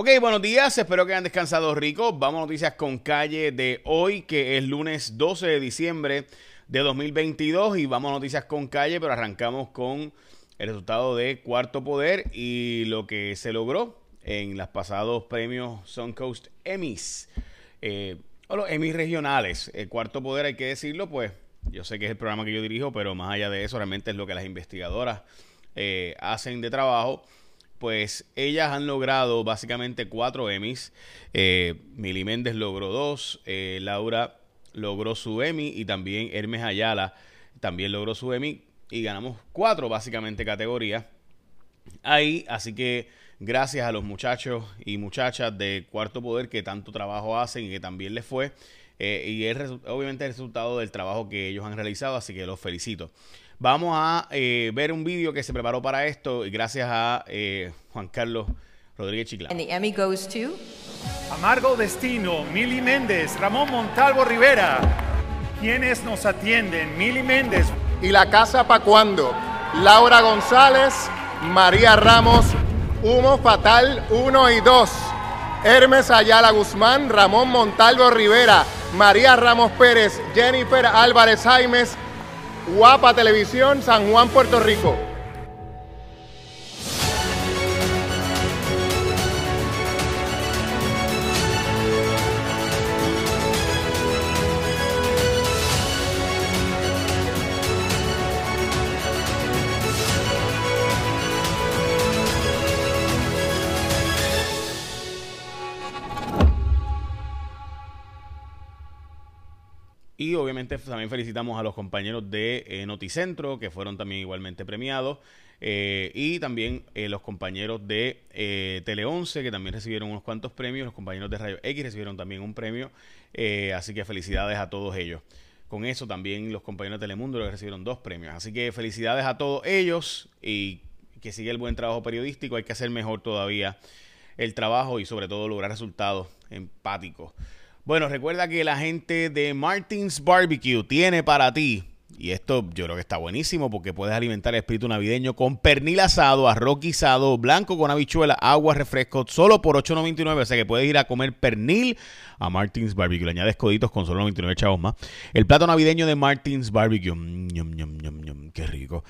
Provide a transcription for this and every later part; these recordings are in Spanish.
Ok, buenos días, espero que hayan descansado ricos. Vamos a noticias con calle de hoy, que es lunes 12 de diciembre de 2022 y vamos a noticias con calle, pero arrancamos con el resultado de Cuarto Poder y lo que se logró en los pasados premios Suncoast Emmys, eh, o los Emmys regionales. El Cuarto Poder, hay que decirlo, pues yo sé que es el programa que yo dirijo, pero más allá de eso, realmente es lo que las investigadoras eh, hacen de trabajo pues ellas han logrado básicamente cuatro Emmys. Eh, Mili Méndez logró dos, eh, Laura logró su Emmy y también Hermes Ayala también logró su Emmy y ganamos cuatro básicamente categorías ahí. Así que gracias a los muchachos y muchachas de Cuarto Poder que tanto trabajo hacen y que también les fue. Eh, y es obviamente el resultado del trabajo que ellos han realizado, así que los felicito. Vamos a eh, ver un vídeo que se preparó para esto y gracias a eh, Juan Carlos Rodríguez Chiclán. And the Emmy goes to Amargo Destino, Mili Méndez, Ramón Montalvo Rivera. ¿Quiénes nos atienden? Mili Méndez. ¿Y la casa pa' cuándo? Laura González, María Ramos, Humo Fatal 1 y 2. Hermes Ayala Guzmán, Ramón Montalvo Rivera, María Ramos Pérez, Jennifer Álvarez Jaimes, Guapa Televisión, San Juan, Puerto Rico. Y obviamente también felicitamos a los compañeros de eh, Noticentro, que fueron también igualmente premiados. eh, y también eh, los compañeros de eh, Tele 11, que también recibieron unos cuantos premios. Los compañeros de Rayo X recibieron también un premio. así que felicidades a todos ellos. Con eso también los compañeros de Telemundo recibieron dos premios. Así que felicidades a todos ellos y que siga el buen trabajo periodístico. Hay que hacer mejor todavía el trabajo y sobre todo lograr resultados empáticos. Bueno, recuerda que la gente de Martins Barbecue tiene para ti, y esto yo creo que está buenísimo porque puedes alimentar el espíritu navideño con pernil asado, arroz guisado, blanco con habichuela, agua, refresco, solo por $8.99. O sea que puedes ir a comer pernil a Martins Barbecue. Le añades coditos con solo 99 chavos más. El plato navideño de Martins Barbecue. Mm, qué rico.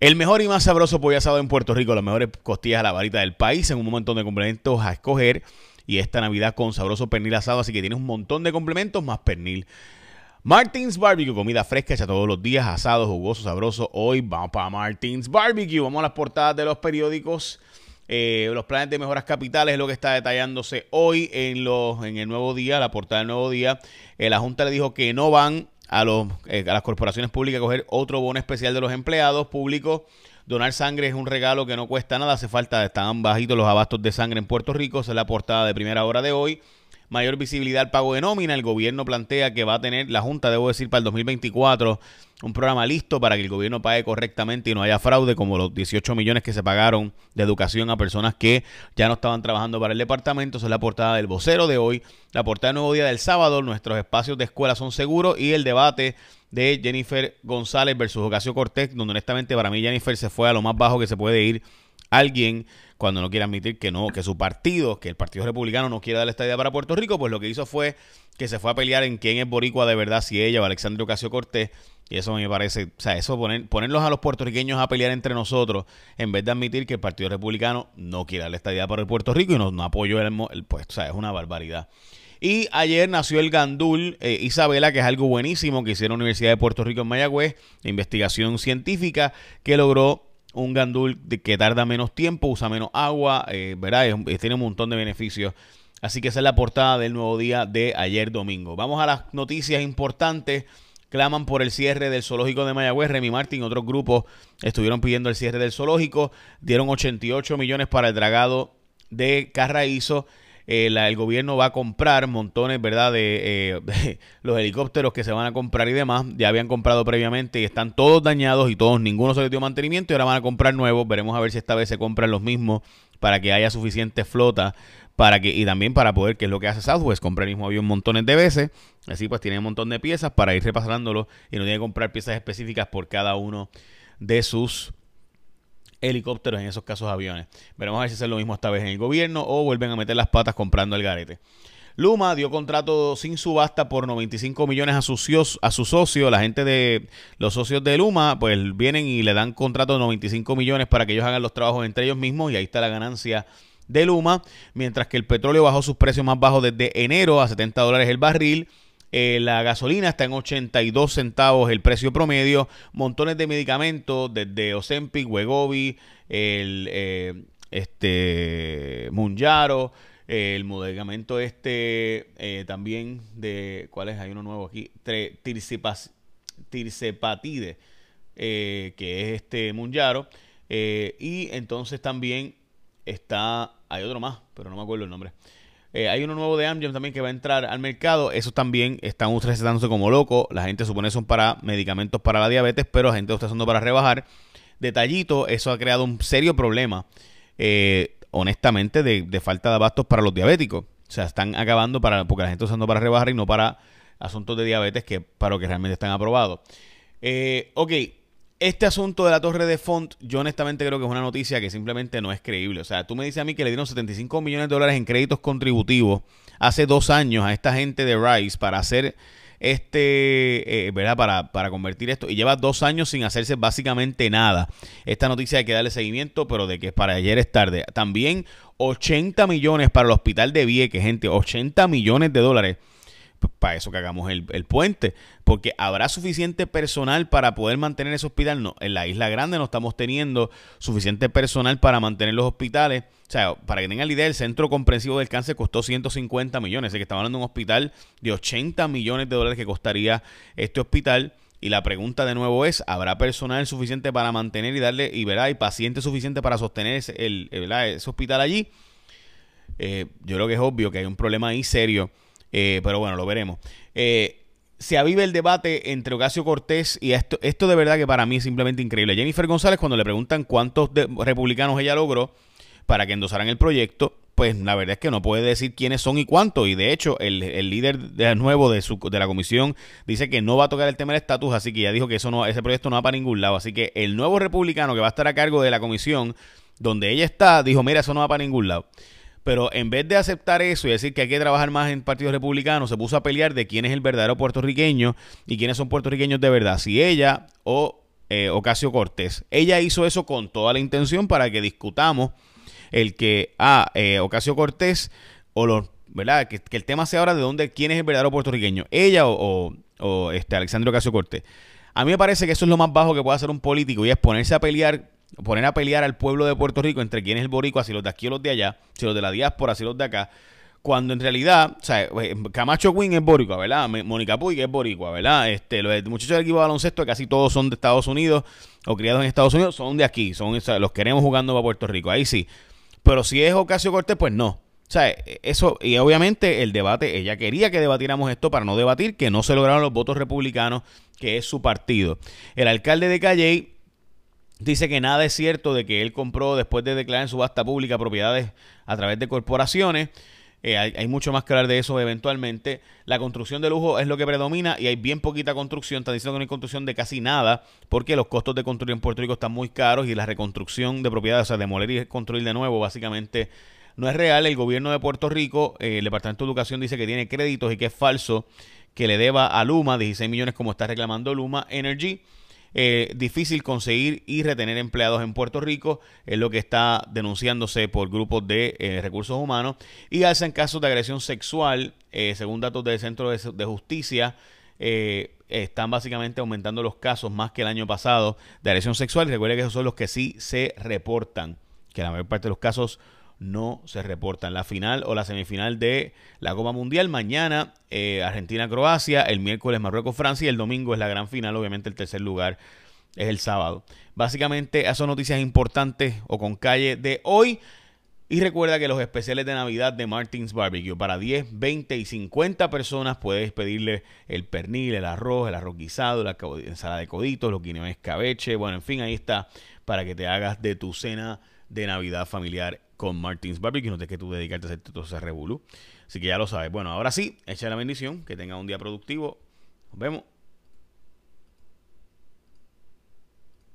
El mejor y más sabroso pollo asado en Puerto Rico, las mejores costillas a la varita del país, en un montón de complementos a escoger. Y esta Navidad con sabroso pernil asado, así que tienes un montón de complementos más pernil. Martins Barbecue, comida fresca hecha todos los días, asado, jugoso, sabroso. Hoy vamos para Martins Barbecue. Vamos a las portadas de los periódicos. Eh, los planes de mejoras capitales es lo que está detallándose hoy en, los, en el nuevo día, la portada del nuevo día. Eh, la Junta le dijo que no van a, los, eh, a las corporaciones públicas a coger otro bono especial de los empleados públicos. Donar sangre es un regalo que no cuesta nada, hace falta, están bajitos los abastos de sangre en Puerto Rico, esa es la portada de primera hora de hoy. Mayor visibilidad al pago de nómina, el gobierno plantea que va a tener, la Junta, debo decir, para el 2024, un programa listo para que el gobierno pague correctamente y no haya fraude, como los 18 millones que se pagaron de educación a personas que ya no estaban trabajando para el departamento. Esa es la portada del vocero de hoy. La portada del nuevo día del sábado, nuestros espacios de escuela son seguros y el debate de Jennifer González versus Ocasio Cortés, donde honestamente para mí Jennifer se fue a lo más bajo que se puede ir alguien cuando no quiere admitir que no, que su partido, que el Partido Republicano no quiere dar esta idea para Puerto Rico, pues lo que hizo fue que se fue a pelear en quién es boricua de verdad, si ella o Alexandria Ocasio Cortés, y eso me parece, o sea, eso poner, ponerlos a los puertorriqueños a pelear entre nosotros, en vez de admitir que el Partido Republicano no quiere darle esta idea para Puerto Rico y no, no apoyó el, el pues, o sea, es una barbaridad. Y ayer nació el Gandul eh, Isabela, que es algo buenísimo que hicieron la Universidad de Puerto Rico en Mayagüez, investigación científica, que logró un gandul que tarda menos tiempo, usa menos agua, eh, ¿verdad? Es- tiene un montón de beneficios. Así que esa es la portada del nuevo día de ayer domingo. Vamos a las noticias importantes. Claman por el cierre del zoológico de Mayagüez. Remy Martin y otros grupos estuvieron pidiendo el cierre del zoológico. Dieron 88 millones para el dragado de Carraízo. Eh, el gobierno va a comprar montones, ¿verdad? De, eh, los helicópteros que se van a comprar y demás. Ya habían comprado previamente y están todos dañados y todos, ninguno se les dio mantenimiento y ahora van a comprar nuevos. Veremos a ver si esta vez se compran los mismos para que haya suficiente flota para que y también para poder, que es lo que hace Southwest, compra el mismo avión montones de veces. Así pues tiene un montón de piezas para ir repasándolo y no tiene que comprar piezas específicas por cada uno de sus helicópteros, en esos casos aviones. Veremos a ver si hacen lo mismo esta vez en el gobierno o vuelven a meter las patas comprando el garete. Luma dio contrato sin subasta por 95 millones a sus, a su socio. La gente de los socios de Luma, pues vienen y le dan contrato de 95 millones para que ellos hagan los trabajos entre ellos mismos y ahí está la ganancia de Luma. Mientras que el petróleo bajó sus precios más bajos desde enero a 70 dólares el barril. Eh, la gasolina está en 82 centavos el precio promedio. Montones de medicamentos desde Ozempic, Wegovy, el eh, este Munjaro, el medicamento este eh, también de ¿cuál es? Hay uno nuevo aquí, tirsepatide, que es este Munjaro. y entonces también está, hay otro más, pero no me acuerdo el nombre. Eh, hay uno nuevo de Amgen también que va a entrar al mercado. Esos también están recetándose como locos. La gente supone son para medicamentos para la diabetes, pero la gente lo está usando para rebajar. Detallito, eso ha creado un serio problema, eh, honestamente, de, falta de abastos para los diabéticos. O sea, están acabando para, porque la gente está usando para rebajar y no para asuntos de diabetes que para lo que realmente están aprobados. Eh, ok, este asunto de la torre de Font, yo honestamente creo que es una noticia que simplemente no es creíble. O sea, tú me dices a mí que le dieron 75 millones de dólares en créditos contributivos hace dos años a esta gente de Rice para hacer este, eh, ¿verdad? Para, para convertir esto. Y lleva dos años sin hacerse básicamente nada. Esta noticia hay que darle seguimiento, pero de que para ayer es tarde. También 80 millones para el hospital de Vieques, gente. 80 millones de dólares para eso que hagamos el, puente, porque habrá suficiente personal para poder mantener ese hospital. No, en la isla grande no estamos teniendo suficiente personal para mantener los hospitales. O sea, para que tengan la idea, el Centro Comprensivo del Cáncer costó 150 millones. Así que estamos hablando de un hospital de 80 millones de dólares que costaría este hospital. Y la pregunta de nuevo es, ¿habrá personal suficiente para mantener y darle, y verá, y paciente suficiente para sostener ese, el, ese hospital allí? Eh, yo creo que es obvio que hay un problema ahí serio eh, pero bueno, lo veremos. Eh, se aviva el debate entre Ocasio Cortés y esto, esto de verdad que para mí es simplemente increíble. Jennifer González, cuando le preguntan cuántos republicanos ella logró para que endosaran el proyecto, pues la verdad es que no puede decir quiénes son y cuántos. Y de hecho, el, líder de nuevo de, su, de la comisión dice que no va a tocar el tema del estatus, así que ya dijo que eso no, ese proyecto no va para ningún lado. Así que el nuevo republicano que va a estar a cargo de la comisión donde ella está, dijo, mira, eso no va para ningún lado. Pero en vez de aceptar eso y decir que hay que trabajar más en partidos republicanos, se puso a pelear de quién es el verdadero puertorriqueño y quiénes son puertorriqueños de verdad, si ella o eh, Ocasio Cortés. Ella hizo eso con toda la intención para que discutamos el que, ah, eh, Ocasio Cortés o los, ¿verdad? Que, el tema sea ahora de dónde, quién es el verdadero puertorriqueño, ella o, o este Alexandre Ocasio Cortés. A mí me parece que eso es lo más bajo que puede hacer un político y es ponerse a pelear poner a pelear al pueblo de Puerto Rico entre quién es el boricua, si los de aquí o los de allá, si los de la diáspora, si los de acá, cuando en realidad, eh, Camacho Quinn es boricua, ¿verdad? Mónica Puig es boricua, ¿verdad? Este, los muchachos del equipo de baloncesto, casi todos son de Estados Unidos o criados en Estados Unidos, son de aquí, son los queremos jugando para Puerto Rico, ahí sí. Pero si es Ocasio Cortés, pues no. O sea, eso, y obviamente el debate, ella quería que debatiéramos esto para no debatir, que no se lograron los votos republicanos, que es su partido. El alcalde de Calley Dice que nada es cierto de que él compró después de declarar en subasta pública propiedades a través de corporaciones. Eh, hay, mucho más que hablar de eso eventualmente. La construcción de lujo es lo que predomina y hay bien poquita construcción. Están diciendo que no hay construcción de casi nada porque los costos de construir en Puerto Rico están muy caros y la reconstrucción de propiedades, o sea, demoler y construir de nuevo, básicamente no es real. El gobierno de Puerto Rico, eh, el Departamento de Educación dice que tiene créditos y que es falso que le deba a Luma 16 millones como está reclamando Luma Energy. Eh, difícil conseguir y retener empleados en Puerto Rico, es lo que está denunciándose por grupos de eh, recursos humanos, y en casos de agresión sexual, eh, según datos del Centro de, Justicia, están básicamente aumentando los casos más que el año pasado de agresión sexual, y recuerde que esos son los que sí se reportan, que la mayor parte de los casos no se reportan. La final o la semifinal de la Copa Mundial mañana eh, Argentina-Croacia, el miércoles Marruecos-Francia y el domingo es la gran final, obviamente el tercer lugar es el sábado. Básicamente esas son noticias importantes o con calle de hoy. Y recuerda que los especiales de Navidad de Martins Barbecue para 10, 20 y 50 personas puedes pedirle el pernil, el arroz, el arroz guisado, la ensalada de coditos, los guineos escabeche. Bueno, en fin, ahí está para que te hagas de tu cena de Navidad familiar con Martins Barbecue. No te que tú dedicarte a hacer todo ese revolú. Así que ya lo sabes. Bueno, ahora sí, echa la bendición. Que tenga un día productivo. Nos vemos.